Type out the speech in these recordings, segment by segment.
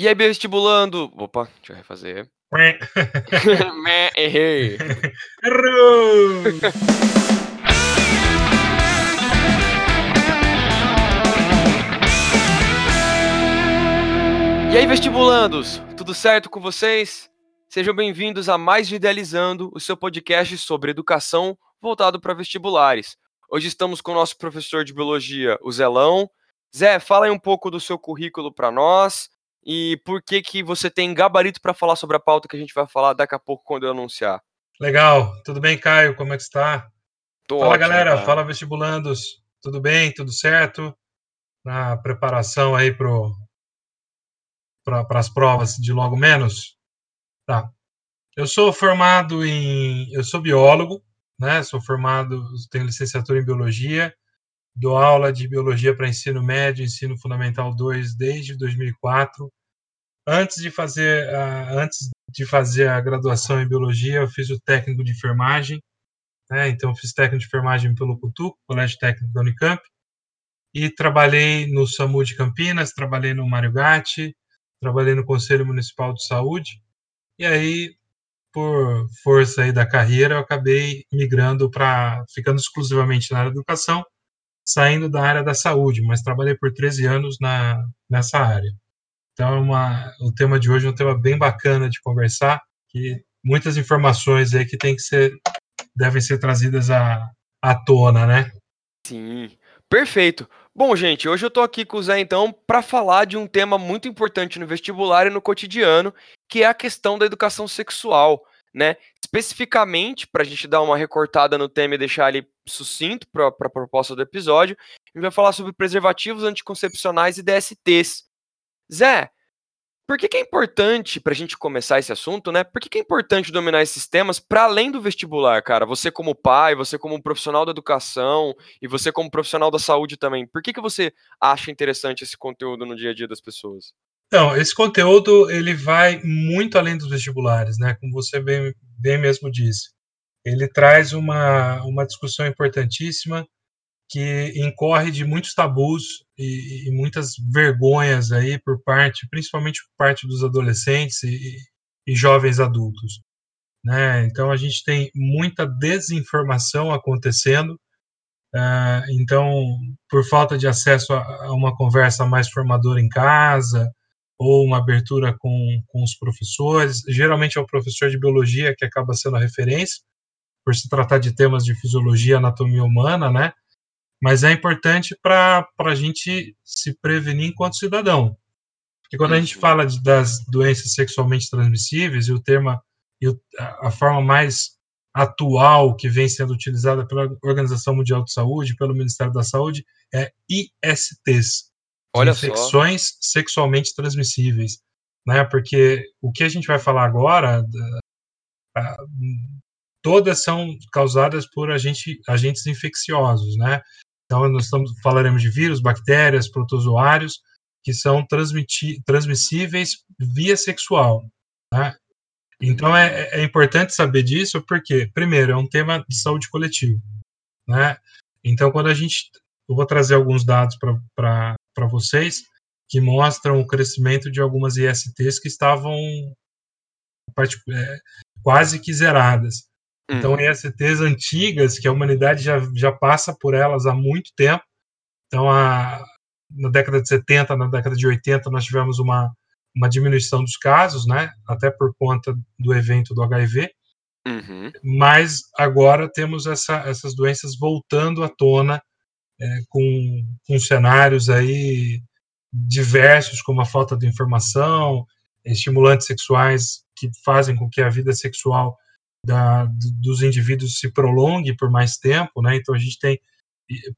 E aí, vestibulando? Opa, deixa eu refazer. Errei. Errou! E aí, vestibulandos? Tudo certo com vocês? Sejam bem-vindos a mais Idealizando, o seu podcast sobre educação voltado para vestibulares. Hoje estamos com o nosso professor de biologia, o Zelão. Zé, fala aí um pouco do seu currículo para nós e por que que você tem gabarito para falar sobre a pauta que a gente vai falar daqui a pouco quando eu anunciar. Legal. Tudo bem, Caio? Como é que está? Tô fala, ótimo, galera. cara. Fala, vestibulandos. Tudo bem? Tudo certo? Na preparação aí para as provas de logo menos? Tá. Eu sou formado em... Eu sou biólogo, né? Sou formado... Tenho licenciatura em biologia. Dou aula de biologia para ensino médio, ensino fundamental 2 desde 2004 antes de fazer a, antes de fazer a graduação em biologia, eu fiz o técnico de enfermagem, né? Então fiz técnico de enfermagem pelo CUTU, Colégio Técnico da Unicamp, e trabalhei no SAMU de Campinas, trabalhei no Mário Gatti, trabalhei no Conselho Municipal de Saúde, e aí por força aí da carreira, eu acabei migrando para ficando exclusivamente na área da educação, saindo da área da saúde, mas trabalhei por 13 anos na, nessa área. Então, é uma, o tema de hoje é um tema bem bacana de conversar, que muitas informações aí que tem que ser, devem ser trazidas à, à tona, né? Sim, perfeito. Bom, gente, hoje eu tô aqui com o Zé, então, para falar de um tema muito importante no vestibular e no cotidiano, que é a questão da educação sexual, né? Especificamente, para a gente dar uma recortada no tema e deixar ele sucinto para a proposta do episódio, a gente vai falar sobre preservativos anticoncepcionais e DSTs. Zé, por que, que é importante, para a gente começar esse assunto, né? Por que, que é importante dominar esses temas para além do vestibular, cara? Você como pai, você como profissional da educação e você como profissional da saúde também. Por que, que você acha interessante esse conteúdo no dia a dia das pessoas? Então, esse conteúdo ele vai muito além dos vestibulares, né? Como você bem, bem mesmo disse. Ele traz uma, uma discussão importantíssima que incorre de muitos tabus e, e, muitas vergonhas aí por parte, principalmente por parte dos adolescentes e, e jovens adultos. Né? Então a gente tem muita desinformação acontecendo. Uh, então, por falta de acesso a, a, uma conversa mais formadora em casa ou uma abertura com, com os professores, geralmente é o professor de biologia que acaba sendo a referência, por se tratar de temas de fisiologia, anatomia humana, né? Mas é importante para a gente se prevenir enquanto cidadão. Porque quando a gente uhum. fala de, das doenças sexualmente transmissíveis, e o termo, e o, a forma mais atual que vem sendo utilizada pela Organização Mundial de Saúde, pelo Ministério da Saúde, é ISTs, Olha infecções só. sexualmente transmissíveis. Né? Porque o que a gente vai falar agora, todas são causadas por agente, agentes infecciosos, né? Então, nós estamos, falaremos de vírus, bactérias, protozoários, que são transmissíveis via sexual. Né? Então, é, é, importante saber disso, porque, primeiro, é um tema de saúde coletiva. Né? Então, quando a gente. Eu vou trazer alguns dados para vocês que mostram o crescimento de algumas ISTs que estavam é, quase que zeradas. Então, uhum. ESTs antigas, que a humanidade já, já passa por elas há muito tempo. Então, a, na década de 70, na década de 80, nós tivemos uma, uma diminuição dos casos, né? Até por conta do evento do HIV. Uhum. Mas agora temos essa, essas doenças voltando à tona, é, com, com cenários aí diversos, como a falta de informação, estimulantes sexuais que fazem com que a vida sexual da, dos indivíduos se prolongue por mais tempo, né? Então a gente tem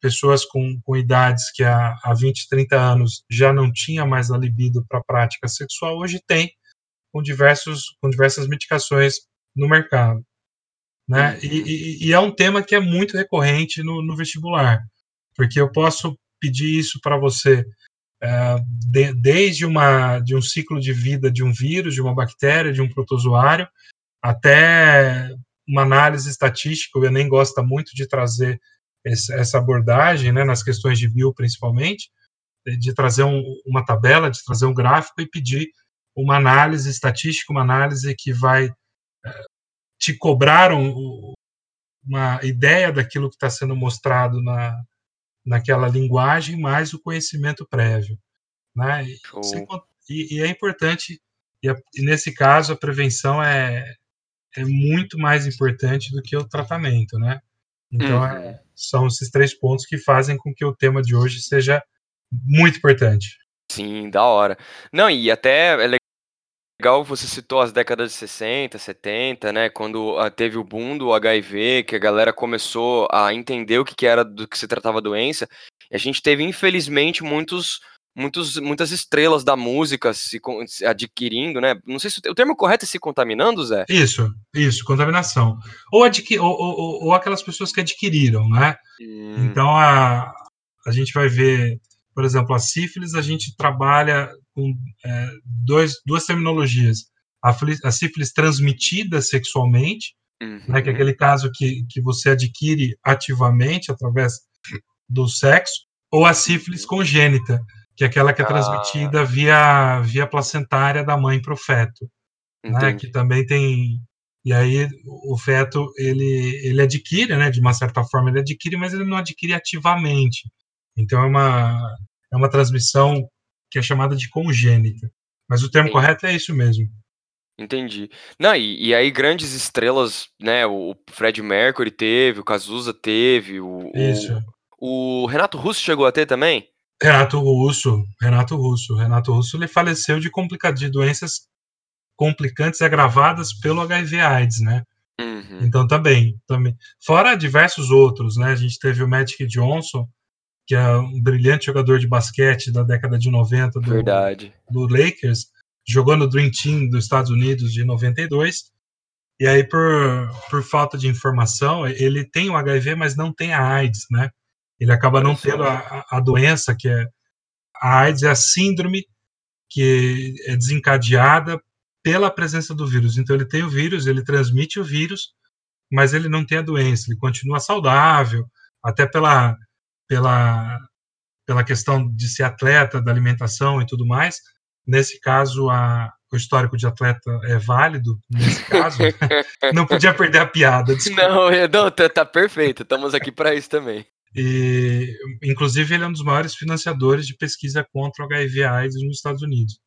pessoas com, com idades que há, há 20, 30 anos já não tinha mais a libido para a prática sexual, hoje tem com, diversos, com diversas medicações no mercado. Né? E, uhum. e, e é um tema que é muito recorrente no, no vestibular, porque eu posso pedir isso para você é, de, desde uma, de um ciclo de vida de um vírus, de uma bactéria, de um protozoário, até uma análise estatística, o Enem gosta muito de trazer essa abordagem, né, nas questões de bio principalmente, de trazer um, uma tabela, de trazer um gráfico e pedir uma análise estatística, uma análise que vai é, te cobrar um, uma ideia daquilo que está sendo mostrado na, naquela linguagem, mais o conhecimento prévio. Né? E, e, é importante, e, a, e, nesse caso a prevenção é, é muito mais importante do que o tratamento. Né? Então, uhum. é, são esses três pontos que fazem com que o tema de hoje seja muito importante. Sim, da hora. Não, e até é legal, você citou as décadas de 60, 70, né, quando uh, teve o boom do HIV, que a galera começou a entender o que, que era do que se tratava a doença, e a gente teve, infelizmente, muitos, muitos, muitas estrelas da música se, se adquirindo, né, não sei se o, termo correto é se contaminando, Zé? Isso, isso, contaminação. Ou, adqui, ou, ou, ou aquelas pessoas que adquiriram, né, hum. então a, a gente vai ver por exemplo, a sífilis, a gente trabalha com é, dois, duas terminologias. A, a, sífilis transmitida sexualmente, uhum. né, que é uhum. aquele caso que, que você adquire ativamente através do sexo, ou a sífilis uhum. congênita, que é aquela que é transmitida ah. via, via placentária da mãe para o feto. Né, que também tem. E aí o feto ele, ele adquire, né, de uma certa forma ele adquire, mas ele não adquire ativamente. Então é uma, é uma transmissão que é chamada de congênita. Mas o termo correto é isso mesmo. Entendi. Não, e, e, aí grandes estrelas, né? O Fred Mercury teve, o Cazuza teve, o, Isso. o, o Renato Russo chegou a ter também? Renato Russo, Renato Russo. Renato Russo ele faleceu de, complica de doenças complicantes agravadas pelo HIV AIDS, né? Uhum. Então também, também. Fora diversos outros, né? A gente teve o Magic Johnson, que é um brilhante jogador de basquete da década de 90 do, Verdade. do Lakers, jogou no Dream Team dos Estados Unidos de 92. E aí, por, por falta de informação, ele tem o HIV, mas não tem a AIDS, né? Ele acaba não tendo a, a doença, que é. A AIDS é a síndrome que é desencadeada pela presença do vírus. Então, ele tem o vírus, ele transmite o vírus, mas ele não tem a doença, ele continua saudável, até pela pela, pela questão de ser atleta, da alimentação e tudo mais. Nesse caso, a, o histórico de atleta é válido, nesse caso. não podia perder a piada. Desculpa. Não, não tá, tá perfeito, estamos aqui para isso também. E, inclusive, ele é um dos maiores financiadores de pesquisa contra o HIV/AIDS nos Estados Unidos.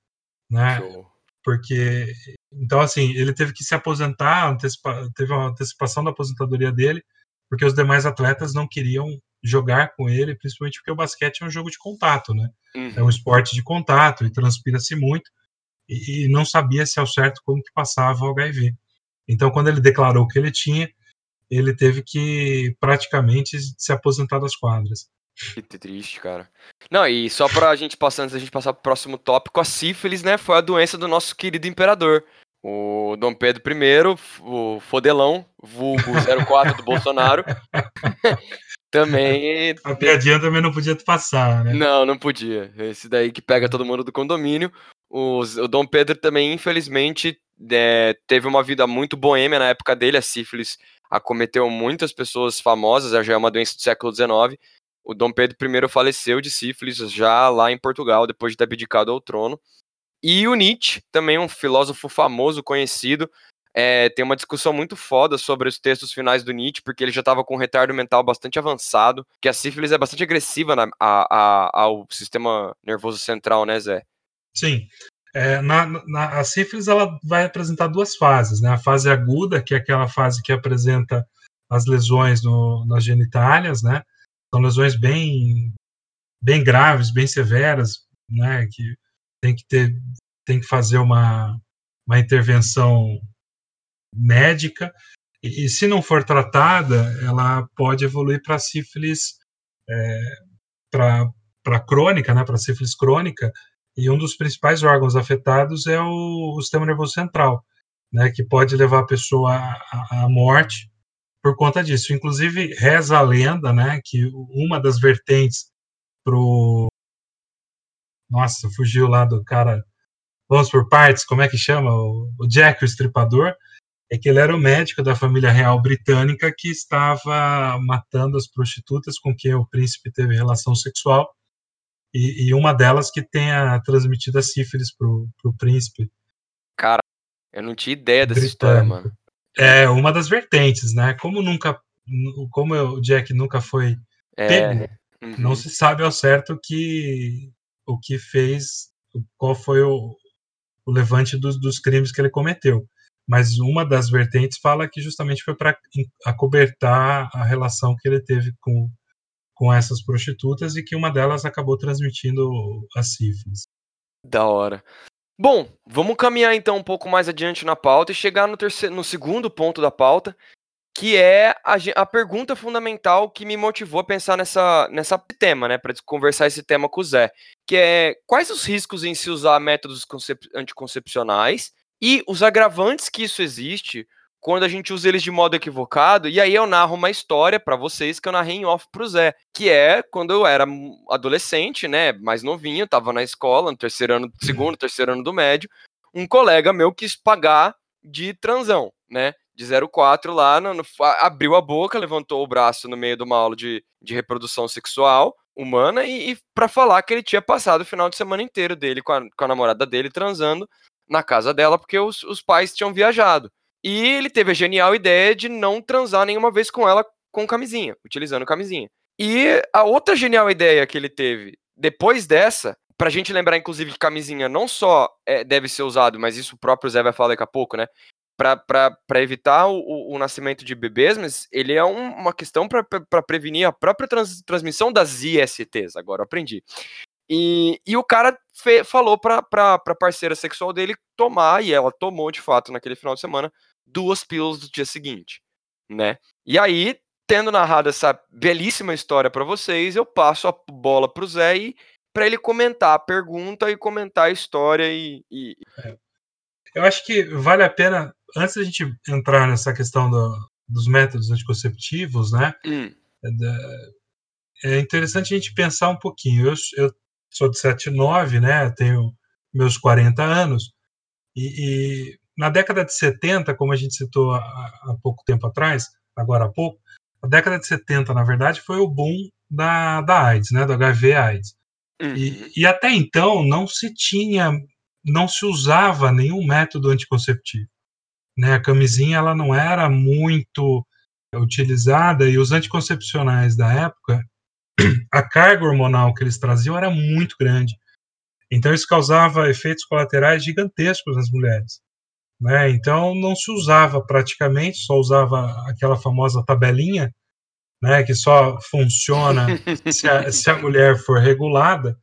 Né? Show. Porque, então, assim, ele teve que se aposentar, antecipa, teve uma antecipação da aposentadoria dele, porque os demais atletas não queriam jogar com ele, principalmente porque o basquete é um jogo de contato, né? Uhum. É um esporte de contato e transpira-se muito e, e, não sabia se ao certo como que passava o HIV. Então, quando ele declarou que ele tinha, ele teve que praticamente se aposentar das quadras. Que triste, cara. Não, e só pra gente passar, antes da gente passar pro próximo tópico, a sífilis, né, foi a doença do nosso querido imperador. O Dom Pedro I, o Fodelão, vulgo 04 do Bolsonaro, também. A piadinha também não podia passar, né? Não, não podia. Esse daí que pega todo mundo do condomínio. O, o Dom Pedro também, infelizmente, é, teve uma vida muito boêmia na época dele. A sífilis acometeu muitas pessoas famosas, já é uma doença do século XIX. O Dom Pedro I faleceu de sífilis já lá em Portugal, depois de ter abdicado ao trono. E o Nietzsche, também um filósofo famoso, conhecido, é, tem uma discussão muito foda sobre os textos finais do Nietzsche, porque ele já estava com um retardo mental bastante avançado, que a sífilis é bastante agressiva na, a, a, ao sistema nervoso central, né, Zé? Sim. É, na, na, a sífilis ela vai apresentar duas fases, né? A fase aguda, que é aquela fase que apresenta as lesões no, nas genitálias, né? São lesões bem, bem graves, bem severas, né? Que tem que ter, tem que fazer uma, uma intervenção médica, e, e, se não for tratada, ela pode evoluir para sífilis, é, para crônica, né, para sífilis crônica, e um dos principais órgãos afetados é o, o sistema nervoso central, né, que pode levar a pessoa à, à morte por conta disso. Inclusive, reza a lenda né, que uma das vertentes pro. Nossa, fugiu lá do cara. Vamos por partes, como é que chama? O, o Jack o Estripador é que ele era o médico da família real britânica que estava matando as prostitutas com quem o príncipe teve relação sexual e, e uma delas que tenha transmitido a sífilis pro, pro príncipe. Cara, eu não tinha ideia dessa história, mano. É uma das vertentes, né? Como nunca, como o Jack nunca foi é, pego, uhum. não se sabe ao certo que o que fez, qual foi o, o levante dos, dos crimes que ele cometeu. Mas uma das vertentes fala que justamente foi para acobertar a relação que ele teve com, com essas prostitutas e que uma delas acabou transmitindo a sífilis. Da hora. Bom, vamos caminhar então um pouco mais adiante na pauta e chegar no, terceiro, no segundo ponto da pauta, que é a, a, pergunta fundamental que me motivou a pensar nessa, nessa tema, né, para conversar esse tema com o Zé, que é quais os riscos em se usar métodos anticoncepcionais e os agravantes que isso existe quando a gente usa eles de modo equivocado, e aí eu narro uma história para vocês que eu narrei em off pro Zé, que é quando eu era adolescente, né, mais novinho, tava na escola, no terceiro ano, segundo, terceiro ano do médio, um colega meu quis pagar de transão, né, de 04 lá, no, no, abriu a boca, levantou o braço no meio de uma aula de, de reprodução sexual humana e, e para falar que ele tinha passado o final de semana inteiro dele com a, com a namorada dele transando na casa dela porque os, os pais tinham viajado. E ele teve a genial ideia de não transar nenhuma vez com ela com camisinha, utilizando camisinha. E a outra genial ideia que ele teve depois dessa, pra gente lembrar, inclusive, que camisinha não só é, deve ser usado, mas isso o próprio Zé vai falar daqui a pouco, né? Para evitar o, o, nascimento de bebês, mas ele é um, uma questão para prevenir a própria trans, transmissão das ISTs. Agora aprendi. E, e o cara fe, falou pra, pra parceira sexual dele tomar, e ela tomou de fato naquele final de semana, duas pílulas do dia seguinte, né? E aí, tendo narrado essa belíssima história para vocês, eu passo a bola pro Zé e para ele comentar a pergunta e comentar a história e, e... É. Eu acho que vale a pena, antes da gente entrar nessa questão do, dos métodos anticonceptivos, né? Hum. É, é interessante a gente pensar um pouquinho. Eu, eu sou de 79, né? Tenho meus 40 anos. E, e, na década de 70, como a gente citou há, há, pouco tempo atrás, agora há pouco, a década de 70, na verdade, foi o boom da, da AIDS, né? Do HIV AIDS. Uhum. E, e até então não se tinha, não se usava nenhum método anticonceptivo. Né? A camisinha ela não era muito utilizada e os anticoncepcionais da época a carga hormonal que eles traziam era muito grande. Então isso causava efeitos colaterais gigantescos nas mulheres. Né? Então não se usava praticamente, só usava aquela famosa tabelinha, né, que só funciona se, a, se a mulher for regulada,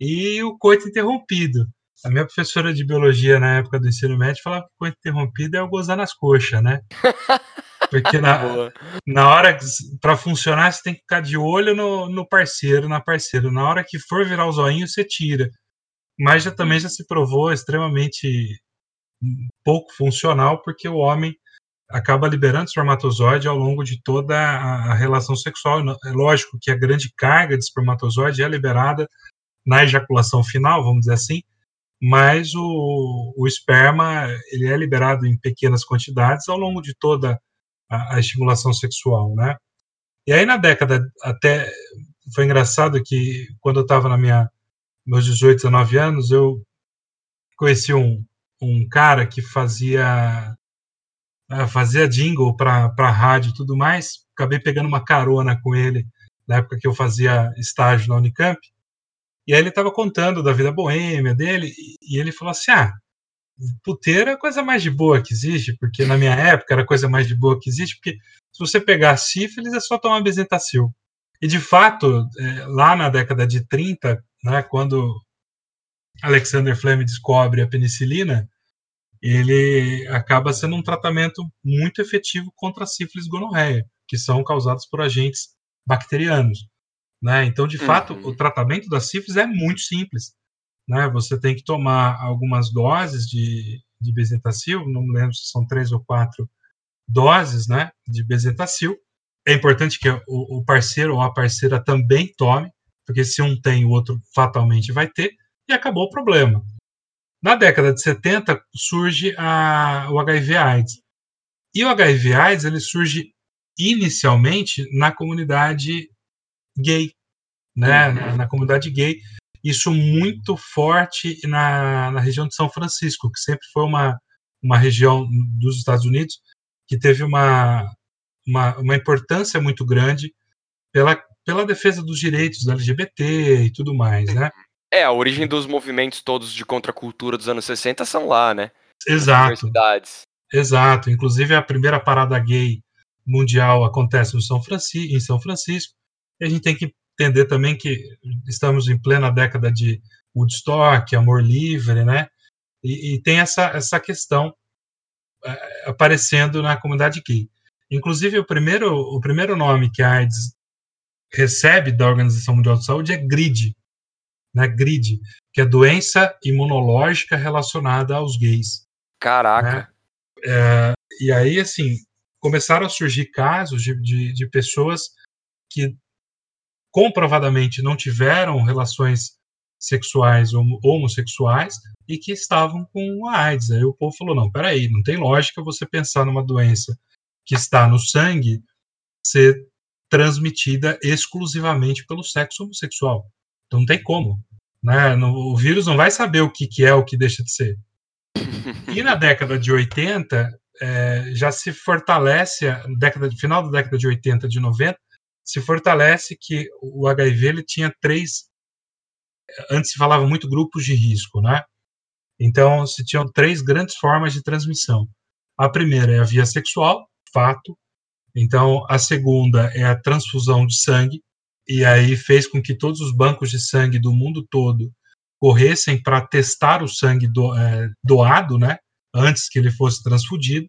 e o coito interrompido. A minha professora de biologia na época do ensino médio falava que o coito interrompido é o gozar nas coxas, né? Porque na, na hora, para funcionar, você tem que ficar de olho no, no parceiro, na parceira. Na hora que for virar o zoinho, você tira. Mas já também já se provou extremamente pouco funcional, porque o homem acaba liberando espermatozoide ao longo de toda a, relação sexual. É lógico que a grande carga de espermatozoide é liberada na ejaculação final, vamos dizer assim, mas o, o esperma ele é liberado em pequenas quantidades ao longo de toda a, a estimulação sexual, né? E aí na década até foi engraçado que quando eu estava na minha meus 18, 19 anos, eu conheci um, um cara que fazia uh, fazia jingle para rádio e tudo mais. Acabei pegando uma carona com ele na época que eu fazia estágio na Unicamp. E aí ele estava contando da vida boêmia dele e ele falou assim: "Ah, puteiro é a coisa mais de boa que existe, porque na minha época era a coisa mais de boa que existe, porque se você pegar sífilis é só tomar bezetacil. E de fato, é, lá na década de 30, né, quando Alexander Fleming descobre a penicilina, ele acaba sendo um tratamento muito efetivo contra a sífilis gonorreia, que são causados por agentes bacterianos. Né? Então, de fato, uhum. o tratamento da sífilis é muito simples né? Você tem que tomar algumas doses de, de bezetacil, não me lembro se são três ou quatro doses, né, de bezetacil. É importante que o, o parceiro ou a parceira também tome, porque se um tem, o outro fatalmente vai ter, e acabou o problema. Na década de 70 surge a, o HIV/AIDS. E o HIV/AIDS ele surge inicialmente na comunidade gay, né, uhum. na, na, comunidade gay, isso muito forte na, na região de São Francisco, que sempre foi uma, uma região dos Estados Unidos que teve uma, uma, uma importância muito grande pela, pela defesa dos direitos da LGBT e tudo mais, né? É, a origem dos movimentos todos de contracultura dos anos 60 são lá, né? Exato. Exato. Inclusive a primeira parada gay mundial acontece no São Francisco, em São Francisco. E a gente tem que entender também que estamos em plena década de Woodstock, amor livre, né? E, e tem essa, essa questão é, aparecendo na comunidade gay. Inclusive, o primeiro, o primeiro nome que a AIDS recebe da Organização Mundial de Saúde é GRID, né? GRID, que é doença imunológica relacionada aos gays. Caraca! Né? É, e aí, assim, começaram a surgir casos de, de, de pessoas que comprovadamente não tiveram relações sexuais ou homossexuais e que estavam com a AIDS. Aí o povo falou: não, peraí, não tem lógica você pensar numa doença que está no sangue ser transmitida exclusivamente pelo sexo homossexual. Então não tem como. Né? o vírus não vai saber o que, que é o que deixa de ser. E na década de 80, é, já se fortalece, década, final da década de 80, de 90, se fortalece que o HIV ele tinha três. Antes se falava muito grupos de risco, né? Então se tinham três grandes formas de transmissão. A primeira é a via sexual, fato. Então a segunda é a transfusão de sangue, e aí fez com que todos os bancos de sangue do mundo todo corressem para testar o sangue do, é, doado, né? Antes que ele fosse transfundido.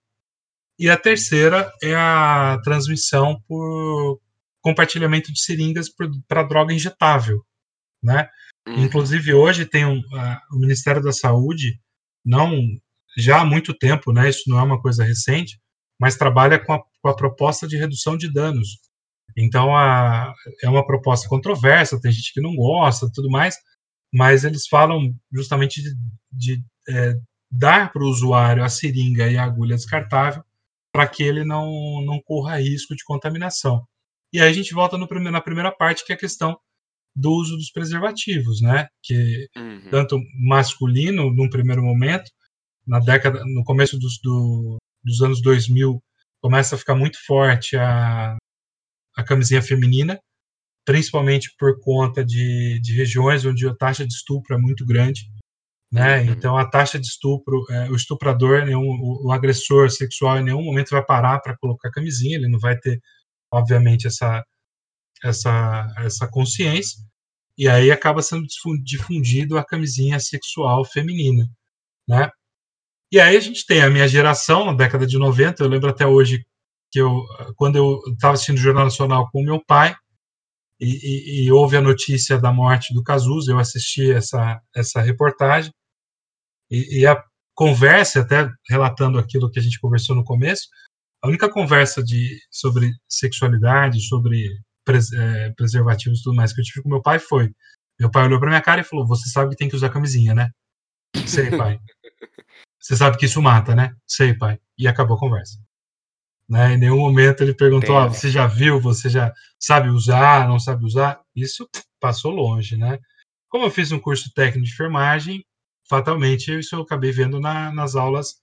E a terceira é a transmissão por compartilhamento de seringas para droga injetável, né? Uhum. Inclusive hoje tem um, uh, o Ministério da Saúde não já há muito tempo, né? Isso não é uma coisa recente, mas trabalha com a, com a proposta de redução de danos. Então a, é uma proposta controversa, tem gente que não gosta, tudo mais, mas eles falam justamente de, de é, dar para o usuário a seringa e a agulha descartável para que ele não, não corra risco de contaminação. E aí a gente volta no primeiro, na primeira parte, que é a questão do uso dos preservativos, né? Que uhum. tanto masculino, num primeiro momento, na década, no começo dos, do, dos anos 2000, começa a ficar muito forte a, a camisinha feminina, principalmente por conta de, de regiões onde a taxa de estupro é muito grande. Né? Uhum. Então, a taxa de estupro, é, o estuprador, nenhum, o, o, agressor sexual, em nenhum momento vai parar para colocar camisinha, ele não vai ter obviamente, essa, essa, essa consciência, e aí acaba sendo difundido a camisinha sexual feminina, né? E aí a gente tem a minha geração, na década de 90, eu lembro até hoje que eu, quando eu estava assistindo o Jornal Nacional com meu pai, e, e, e, houve a notícia da morte do Cazuza, eu assisti essa, essa reportagem, e, e a conversa, até relatando aquilo que a gente conversou no começo, a única conversa de, sobre sexualidade, sobre pres, é, preservativos e tudo mais que eu tive com meu pai foi: meu pai olhou pra minha cara e falou: Você sabe que tem que usar camisinha, né? Sei, pai. Você sabe que isso mata, né? Sei, pai. E acabou a conversa. Né? Em nenhum momento ele perguntou: ah, Você já viu? Você já sabe usar? Não sabe usar? Isso passou longe, né? Como eu fiz um curso técnico de enfermagem, fatalmente isso eu acabei vendo na, nas aulas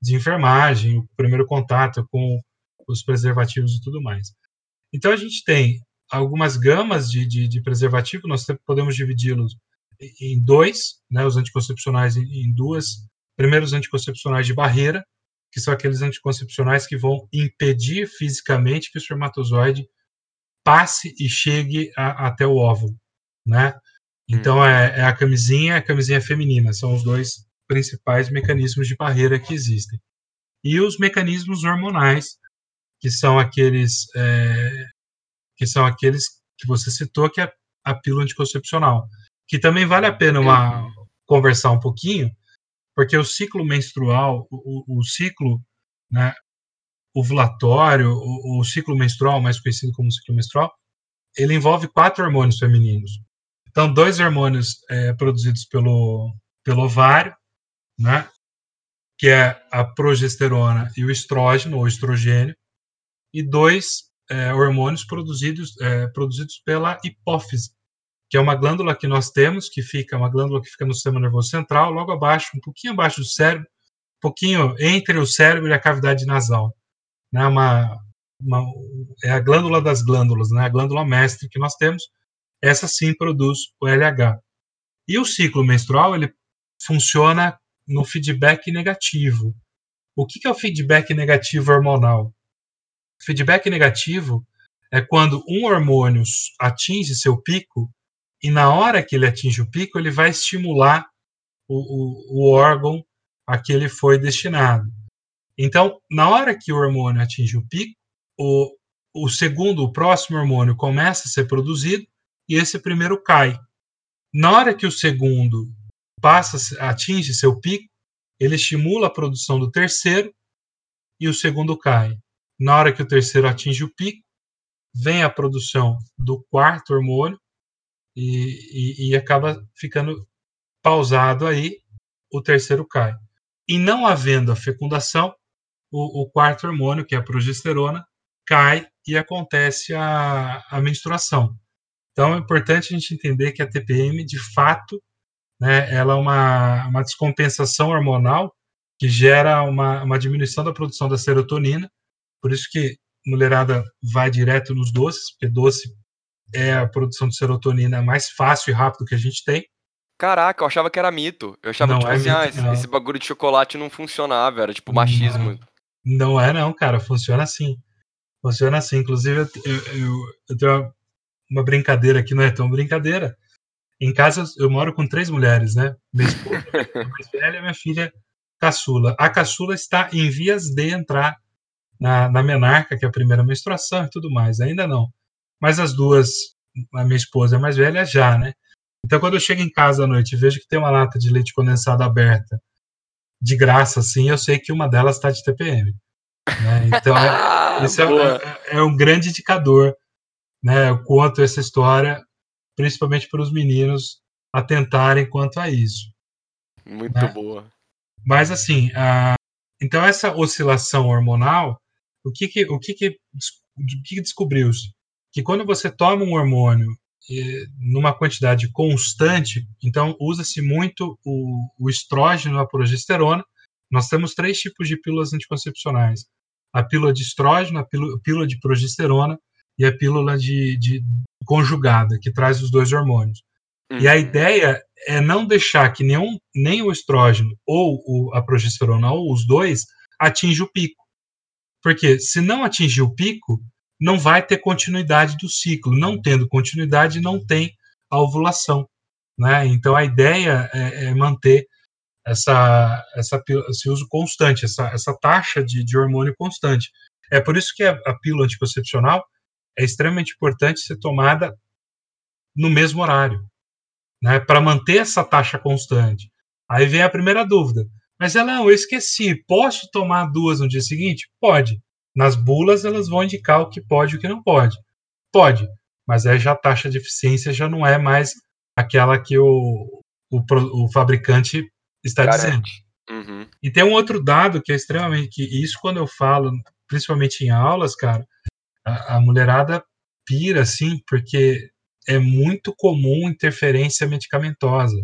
de enfermagem, o primeiro contato com os preservativos e tudo mais. Então a gente tem algumas gamas de, de, de preservativo, nós podemos dividi-los em dois, né, os anticoncepcionais em, em duas. Primeiro, os anticoncepcionais de barreira, que são aqueles anticoncepcionais que vão impedir fisicamente que o espermatozoide passe e chegue a, até o óvulo, né? Então hum. é, é, a camisinha, a camisinha feminina, são os dois principais mecanismos de barreira que existem. E os mecanismos hormonais, que são aqueles é, que são aqueles que você citou, que é a pílula anticoncepcional, que também vale a pena uma, uhum. conversar um pouquinho, porque o ciclo menstrual, o, o ciclo né, ovulatório, o, o, ciclo menstrual, mais conhecido como ciclo menstrual, ele envolve quatro hormônios femininos. Então, dois hormônios é, produzidos pelo, pelo ovário, né? que é a progesterona e o estrógeno, ou estrogênio, e dois é, hormônios produzidos, é, produzidos pela hipófise, que é uma glândula que nós temos, que fica uma glândula que fica no sistema nervoso central, logo abaixo, um pouquinho abaixo do cérebro, um pouquinho entre o cérebro e a cavidade nasal. Né? Uma, uma, é a glândula das glândulas, né? a glândula mestre que nós temos, essa sim produz o LH. E o ciclo menstrual, ele funciona no feedback negativo. O que é o feedback negativo hormonal? Feedback negativo é quando um hormônio atinge seu pico e na hora que ele atinge o pico, ele vai estimular o, o, o órgão a que ele foi destinado. Então, na hora que o hormônio atinge o pico, o, o segundo, o próximo hormônio começa a ser produzido e esse primeiro cai. Na hora que o segundo passa, atinge seu pico, ele estimula a produção do terceiro e o segundo cai. Na hora que o terceiro atinge o pico, vem a produção do quarto hormônio e, e, e acaba ficando pausado aí, o terceiro cai. E não havendo a fecundação, o, o quarto hormônio, que é a progesterona, cai e acontece a, a menstruação. Então é importante a gente entender que a TPM, de fato, né, ela é uma, uma descompensação hormonal que gera uma, uma diminuição da produção da serotonina, por isso que mulherada vai direto nos doces, porque doce é a produção de serotonina mais fácil e rápido que a gente tem. Caraca, eu achava que era mito. Eu achava, não tipo é assim, mito, ah, esse, não. esse bagulho de chocolate não funcionava, era tipo machismo. Não, não é não, cara, funciona assim. Funciona assim. Inclusive, eu, eu, eu tenho uma, uma brincadeira aqui, não é tão brincadeira. Em casa, eu moro com três mulheres, né? Minha esposa, a mais velha, e minha filha caçula. A caçula está em vias de entrar na, na menarca, que é a primeira menstruação e tudo mais. Ainda não. Mas as duas, a minha esposa é mais velha, já, né? Então, quando eu chego em casa à noite e vejo que tem uma lata de leite condensado aberta, de graça, assim, eu sei que uma delas está de TPM. Né? Então, é, isso é, é, é, um grande indicador, né? O quanto essa história, principalmente para os meninos, atentarem quanto a isso. Muito né? boa. Mas, assim, a, então essa oscilação hormonal, o que que, o que, que, o que descobriu-se? Que quando você toma um hormônio numa quantidade constante, então usa-se muito o, o estrógeno, a progesterona. Nós temos três tipos de pílulas anticoncepcionais: a pílula de estrógeno, a pílula de progesterona e a pílula de, de conjugada, que traz os dois hormônios. Uhum. E a uhum. ideia é não deixar que nenhum, nem o estrógeno ou o, a progesterona ou os dois atinja o pico. Porque se não atingir o pico, não vai ter continuidade do ciclo. Não tendo continuidade, não tem a ovulação. Né? Então a ideia é, é manter essa, essa, esse uso constante, essa, essa taxa de, de hormônio constante. É por isso que a, a pílula anticoncepcional é extremamente importante ser tomada no mesmo horário, né, para manter essa taxa constante. Aí vem a primeira dúvida. Mas ela, eu esqueci, posso tomar duas no dia seguinte? Pode. Nas bulas, elas vão indicar o que pode e o que não pode. Pode, mas aí já a taxa de eficiência já não é mais aquela que o, o, o fabricante está dizendo. Uhum. E tem um outro dado que é extremamente. que Isso, quando eu falo, principalmente em aulas, cara, a, a mulherada pira, assim, porque é muito comum interferência medicamentosa.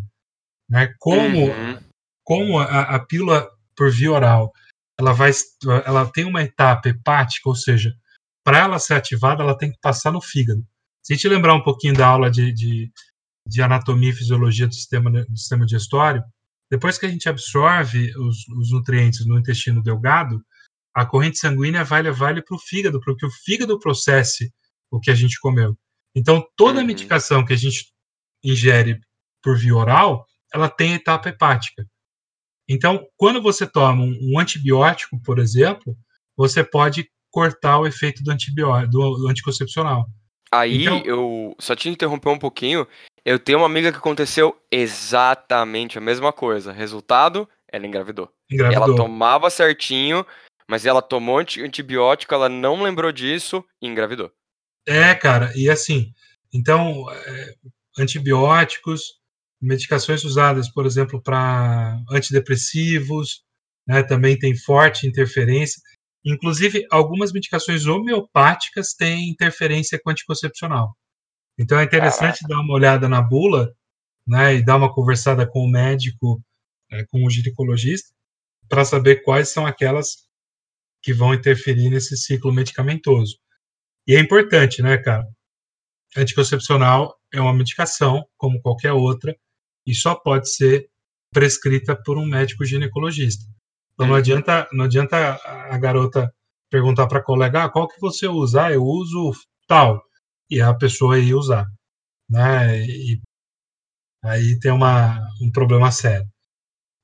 Né? Como, uhum. como a, a pílula por via oral ela vai ela tem uma etapa hepática, ou seja, para ela ser ativada, ela tem que passar no fígado. Se a gente lembrar um pouquinho da aula de, de, de anatomia e fisiologia do sistema, do sistema digestório, depois que a gente absorve os, os nutrientes no intestino delgado, a corrente sanguínea vai levar ele para o fígado, para que o fígado processe o que a gente comeu. Então, toda uhum. medicação que a gente ingere por via oral, ela tem etapa hepática. Então, quando você toma um, antibiótico, por exemplo, você pode cortar o efeito do antibiótico, do, do anticoncepcional. Aí, então, eu só te interromper um pouquinho. Eu tenho uma amiga que aconteceu exatamente a mesma coisa. Resultado, ela engravidou. engravidou. Ela tomava certinho, mas ela tomou antibiótico, ela não lembrou disso e engravidou. É, cara, e assim, então, é, antibióticos, medicações usadas, por exemplo, para antidepressivos, né, também tem forte interferência. Inclusive, algumas medicações homeopáticas têm interferência com anticoncepcional. Então é interessante dar uma olhada na bula, né, e dar uma conversada com o médico, é, com o ginecologista, para saber quais são aquelas que vão interferir nesse ciclo medicamentoso. E é importante, né, cara? Anticoncepcional é uma medicação, como qualquer outra, e só pode ser prescrita por um médico ginecologista. Então não uhum. adianta, não adianta a garota perguntar para a colega, ah, qual que você usa? Ah, eu uso tal. E a pessoa ir usar. Né? E aí tem uma, um problema sério.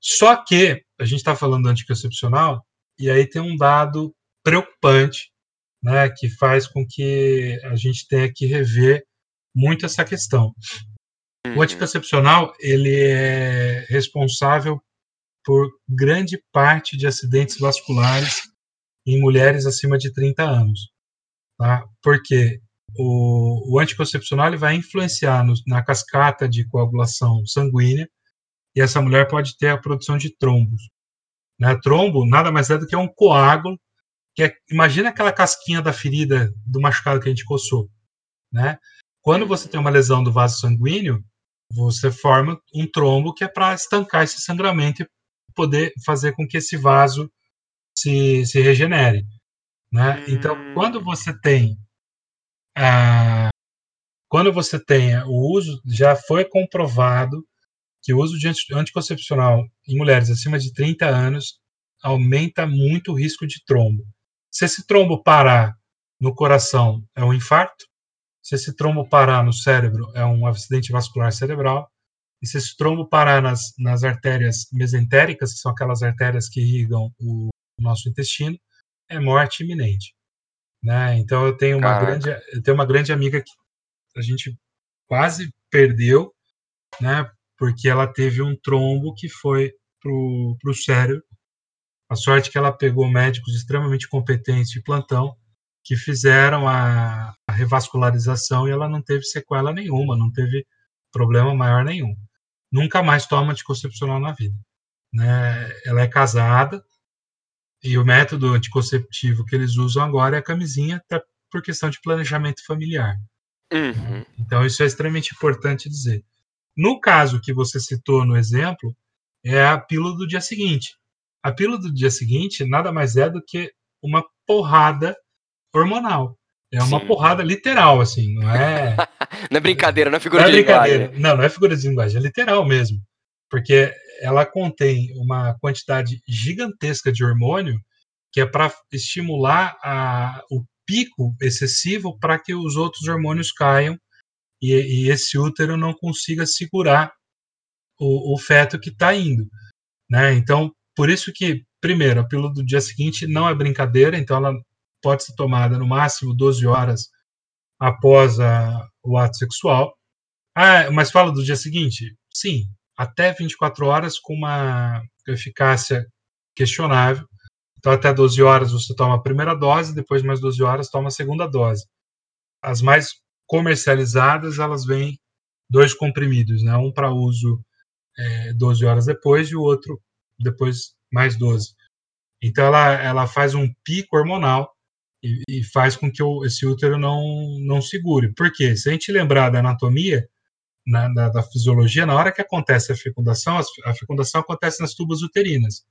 Só que a gente está falando anticoncepcional e aí tem um dado preocupante, né, que faz com que a gente tenha que rever muito essa questão. O anticoncepcional ele é responsável por grande parte de acidentes vasculares em mulheres acima de 30 anos, tá? Porque o, o anticoncepcional ele vai influenciar no, na cascata de coagulação sanguínea e essa mulher pode ter a produção de trombos. Né? Trombo nada mais é do que um coágulo, que é, imagina aquela casquinha da ferida do machucado que a gente coçou. Né? Quando você tem uma lesão do vaso sanguíneo, você forma um trombo que é para estancar esse sangramento e poder fazer com que esse vaso se, se regenere. Né? Então, quando hum. você tem ah, quando você tem o uso, já foi comprovado que o uso de anticoncepcional em mulheres acima de 30 anos aumenta muito o risco de trombo. Se esse trombo parar no coração, é um infarto. Se esse trombo parar no cérebro, é um acidente vascular cerebral. E se esse trombo parar nas, nas artérias mesentéricas, que são aquelas artérias que irrigam o, o nosso intestino, é morte iminente. Né? Então eu tenho uma grande, eu tenho uma grande amiga que a gente quase perdeu, né? porque ela teve um trombo que foi pro, pro cérebro. A sorte que ela pegou médicos extremamente competentes de plantão que fizeram a, a revascularização e ela não teve sequela nenhuma, não teve problema maior nenhum. Nunca mais toma anticoncepcional na vida. Né? Ela é casada e o método anticonceptivo que eles usam agora é a camisinha, até por questão de planejamento familiar. Uhum. Então, isso é extremamente importante dizer. No caso que você citou no exemplo, é a pílula do dia seguinte. A pílula do dia seguinte nada mais é do que uma porrada hormonal. É uma Sim. porrada literal, assim, não é. não é brincadeira, não é figura não é de linguagem. Não, não é figura de linguagem, é literal mesmo. Porque ela contém uma quantidade gigantesca de hormônio que é para estimular a, o pico excessivo para que os outros hormônios caiam e, e esse útero não consiga segurar o, o feto que está indo. Né? Então, por isso que, primeiro, a pílula do dia seguinte não é brincadeira, então ela pode ser tomada no máximo 12 horas após a, o ato sexual. Ah, mas fala do dia seguinte? Sim, até 24 horas com uma eficácia questionável. Então, até 12 horas você toma a primeira dose, depois mais 12 horas toma a segunda dose. As mais comercializadas, elas vêm dois comprimidos, né? Um para uso é, 12 horas depois e o outro depois mais 12. Então ela, ela faz um pico hormonal e, e faz com que o, esse útero não, não segure. Por quê? Se a gente lembrar da anatomia, na, da, da, fisiologia, na hora que acontece a fecundação, a, fecundação acontece nas tubas uterinas.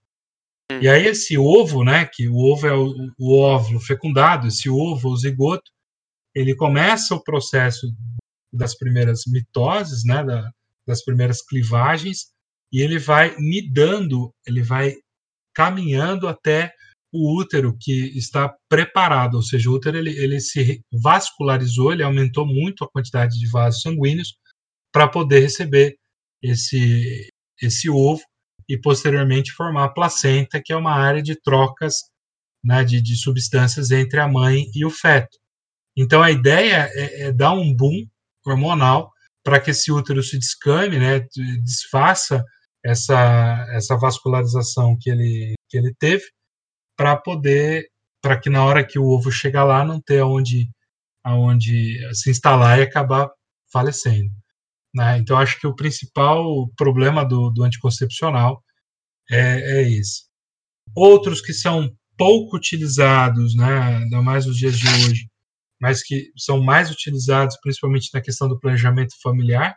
E aí esse ovo, né, que o ovo é o, o óvulo fecundado, esse ovo, o zigoto, ele começa o processo das primeiras mitoses, né, da, das primeiras clivagens, e ele vai nidando, ele vai caminhando até o útero que está preparado, ou seja, o útero ele, ele se vascularizou, ele aumentou muito a quantidade de vasos sanguíneos para poder receber esse, esse ovo e posteriormente formar a placenta, que é uma área de trocas né, de, de substâncias entre a mãe e o feto. Então a ideia é, é dar um boom hormonal para que esse útero se descame, né, desfaça essa, essa vascularização que ele, que ele teve, para poder, para que na hora que o ovo chegar lá, não ter aonde, aonde se instalar e acabar falecendo. Né? Então, acho que o principal problema do, do anticoncepcional é, é esse. Outros que são pouco utilizados, né, ainda mais nos dias de hoje, mas que são mais utilizados principalmente na questão do planejamento familiar,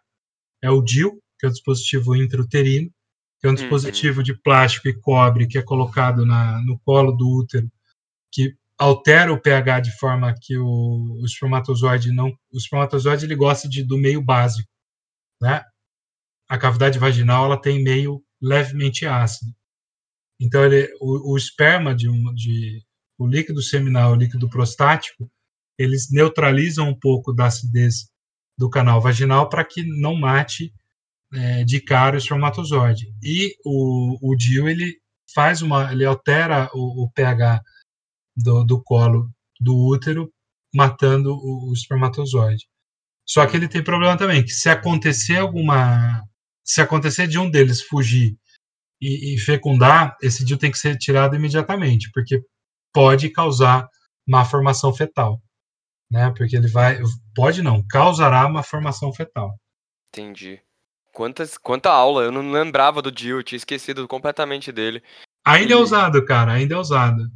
é o DIL, que é o dispositivo intrauterino, que é um uhum. dispositivo de plástico e cobre que é colocado na, no colo do útero, que altera o pH de forma que o, o espermatozoide não, o espermatozoide ele gosta de, do meio básico, né? A cavidade vaginal ela tem meio levemente ácido. Então ele, o, o esperma de, de o líquido seminal, o líquido prostático, eles neutralizam um pouco da acidez do canal vaginal para que não mate é, de cara o espermatozoide. E o, o DIU, ele faz uma, ele altera o, o pH do, do, colo do útero, matando o, o, espermatozoide. Só que ele tem problema também, que se acontecer alguma, se acontecer de um deles fugir e, e fecundar, esse DIU tem que ser tirado imediatamente, porque pode causar má formação fetal, né? Porque ele vai, pode não, causará uma formação fetal. Entendi. Quantas, quanta aula, eu não lembrava do Dio, tinha esquecido completamente dele. Ainda é e... é usado, cara, ainda é usado.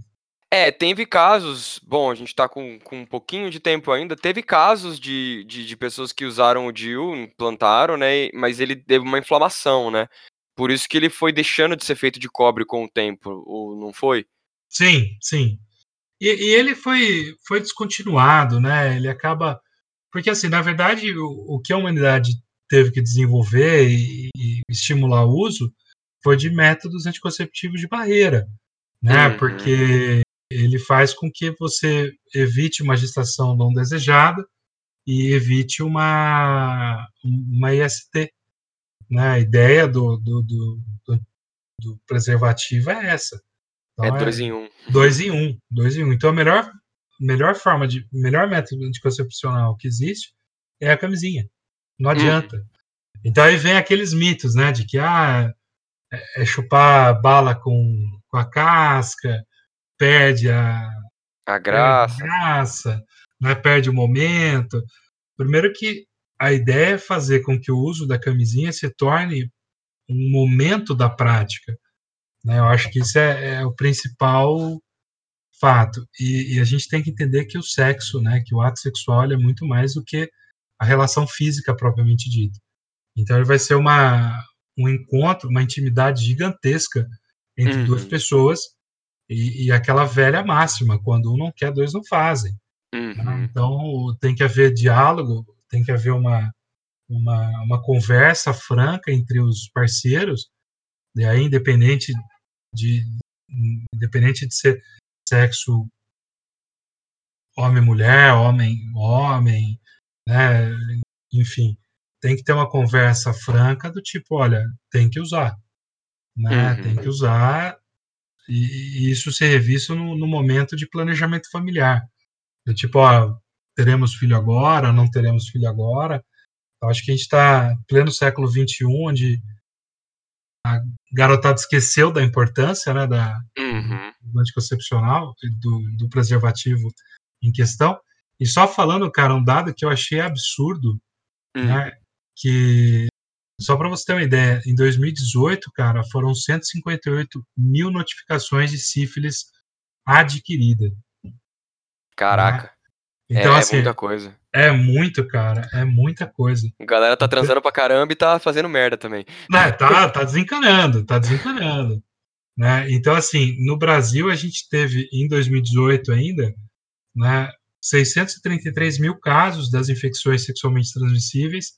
É, teve casos, bom, a gente tá com, com um pouquinho de tempo ainda, teve casos de, de, de pessoas que usaram o DIU, implantaram, né, mas ele teve uma inflamação, né, por isso que ele foi deixando de ser feito de cobre com o tempo, ou não foi? Sim, sim. E, e ele foi, foi descontinuado, né, ele acaba, porque assim, na verdade, o, o que a humanidade teve que desenvolver e, e, estimular o uso foi de métodos anticonceptivos de barreira, né? Uhum. Porque ele faz com que você evite uma gestação não desejada e evite uma, uma IST. Né? A ideia do, do, do, do preservativo é essa. Então, é dois é em um. Dois em um. Dois em um. Então a melhor, melhor forma de. melhor método anticoncepcional que existe é a camisinha. Não hum. adianta. Então aí vem aqueles mitos, né? De que ah, é, é chupar bala com, com a casca, perde a, a graça, perde, a graça né, perde o momento. Primeiro que a ideia é fazer com que o uso da camisinha se torne um momento da prática. Né? Eu acho que isso é, é o principal fato. E, e, a gente tem que entender que o sexo, né, que o ato sexual é muito mais do que a relação física propriamente dita. Então ele vai ser uma, um encontro, uma intimidade gigantesca entre uhum. duas pessoas e, e, aquela velha máxima, quando um não quer, dois não fazem. Né? Uhum. Né? Então tem que haver diálogo, tem que haver uma, uma, uma conversa franca entre os parceiros, e aí independente de, independente de ser sexo homem-mulher, homem-homem, né? enfim, tem que ter uma conversa franca do tipo, olha, tem que usar, né? Uhum. Tem que usar e, e isso ser revisto no, no, momento de planejamento familiar. Do tipo, ó, teremos filho agora, não teremos filho agora. Eu acho que a gente está pleno século XXI, onde a garotada esqueceu da importância né, da, uhum. do anticoncepcional, do, do preservativo em questão. E só falando, cara, um dado que eu achei absurdo, uhum. né, que, só para você ter uma ideia, em 2018, cara, foram 158 mil notificações de sífilis adquirida. Caraca. Né? Então, é, assim, é muita coisa. É muito, cara. É muita coisa. A galera tá transando pra caramba e tá fazendo merda também. É, tá, tá desencanando, tá desencanando. Né? Então, assim, no Brasil a gente teve, em 2018 ainda, né, 633 mil casos das infecções sexualmente transmissíveis,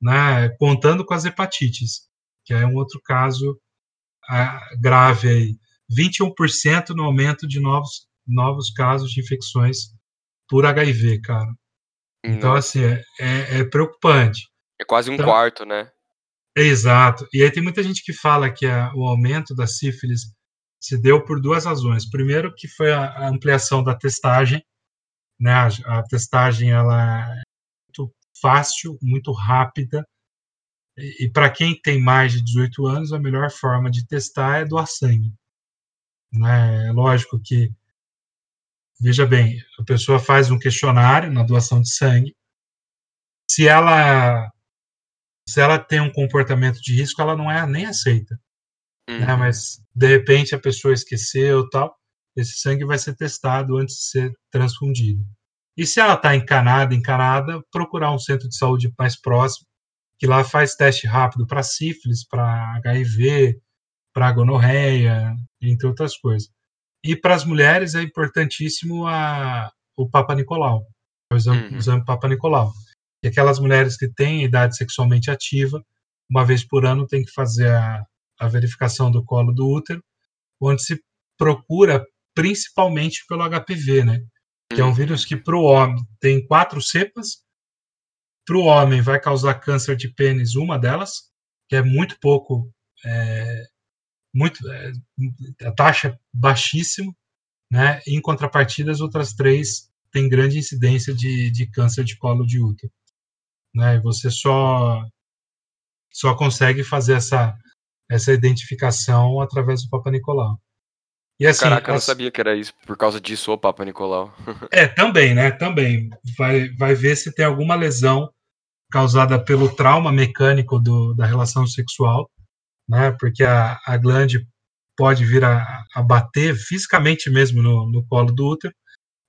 né, contando com as hepatites, que é um outro caso uh, grave aí. 21% no aumento de novos, novos casos de infecções por HIV, cara. Então, assim, é, é, é, preocupante. É quase um então, quarto, né? Exato. E aí tem muita gente que fala que a, o aumento da sífilis se deu por duas razões. Primeiro, que foi a, a ampliação da testagem, né? A, a testagem ela é muito fácil, muito rápida. E, e para quem tem mais de 18 anos, a melhor forma de testar é doar sangue. Né? É lógico que veja bem, a pessoa faz um questionário na doação de sangue. Se ela se ela tem um comportamento de risco, ela não é nem aceita. Né? Uhum. Né? Mas de repente a pessoa esqueceu tal, esse sangue vai ser testado antes de ser transfundido. E se ela está encanada, encanada, procurar um centro de saúde mais próximo, que lá faz teste rápido para sífilis, para HIV, para gonorreia, entre outras coisas. E para as mulheres é importantíssimo a, o Papa Nicolau, o exame, uhum. o exame Papa Nicolau. E aquelas mulheres que têm idade sexualmente ativa, uma vez por ano tem que fazer a, a verificação do colo do útero, onde se procura principalmente pelo HPV, né? Que é um uhum. vírus que para o homem tem quatro cepas, para o homem vai causar câncer de pênis uma delas, que é muito pouco, é, muito é, a taxa baixíssima, né? Em contrapartida, as outras três têm grande incidência de, de câncer de colo de útero, né? E você só só consegue fazer essa essa identificação através do Papa Nicolau. E assim, Caraca, eu não sabia que era isso, por causa disso o Papa Nicolau. é, também, né? Também. Vai, vai ver se tem alguma lesão causada pelo trauma mecânico do, da relação sexual, né? Porque a, a glande pode vir a, a bater fisicamente mesmo no, no colo do útero,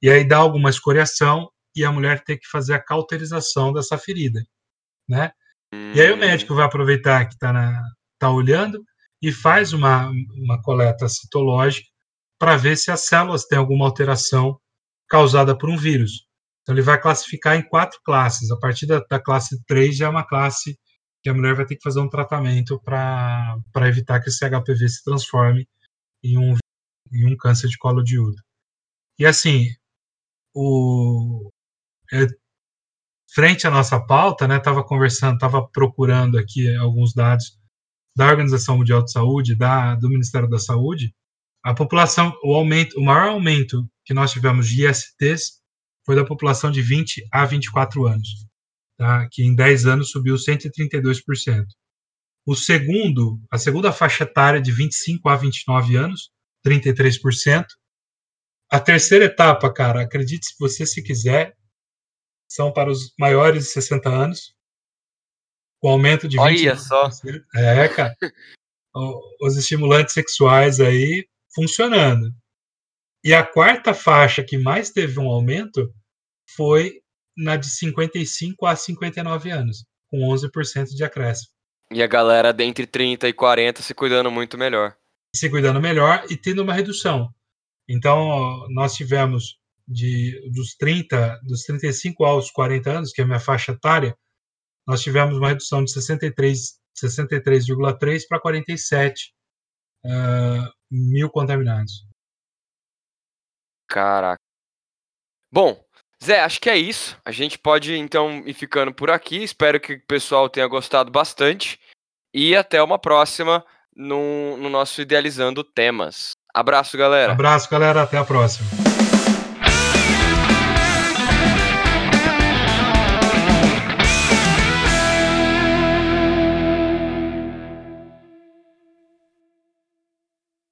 e aí dá alguma escoriação e a mulher tem que fazer a cauterização dessa ferida, né? Hum. E aí o hum. médico vai aproveitar que está tá olhando e faz uma, uma coleta citológica para ver se as células têm alguma alteração causada por um vírus. Então, ele vai classificar em quatro classes. A partir da, da classe 3 já é uma classe que a mulher vai ter que fazer um tratamento para evitar que esse HPV se transforme em um, em um câncer de colo de útero. E assim, o, é, frente à nossa pauta, né, estava conversando, estava procurando aqui alguns dados da Organização Mundial de Saúde, da, do Ministério da Saúde, a população, o aumento, o maior aumento que nós tivemos de ISTs foi da população de 20 a 24 anos, tá? que em 10 anos subiu 132%. O segundo, a segunda faixa etária de 25 a 29 anos, 33%. A terceira etapa, cara, acredite se você se quiser, são para os maiores de 60 anos, com aumento de 20%. Olha só. É, cara. Os estimulantes sexuais aí funcionando. E a quarta faixa que mais teve um aumento foi na de 55 a 59 anos, com 11% de acréscimo. E a galera dentre 30 e 40 se cuidando muito melhor. Se cuidando melhor e tendo uma redução. Então, nós tivemos de dos 30, dos 35 aos 40 anos, que é a minha faixa etária, nós tivemos uma redução de 63 63,3 para 47 uh, mil contaminados. Caraca. Bom, Zé, acho que é isso. A gente pode então ir ficando por aqui. Espero que o pessoal tenha gostado bastante. E até uma próxima no, no nosso Idealizando Temas. Abraço, galera. Abraço, galera. Até a próxima.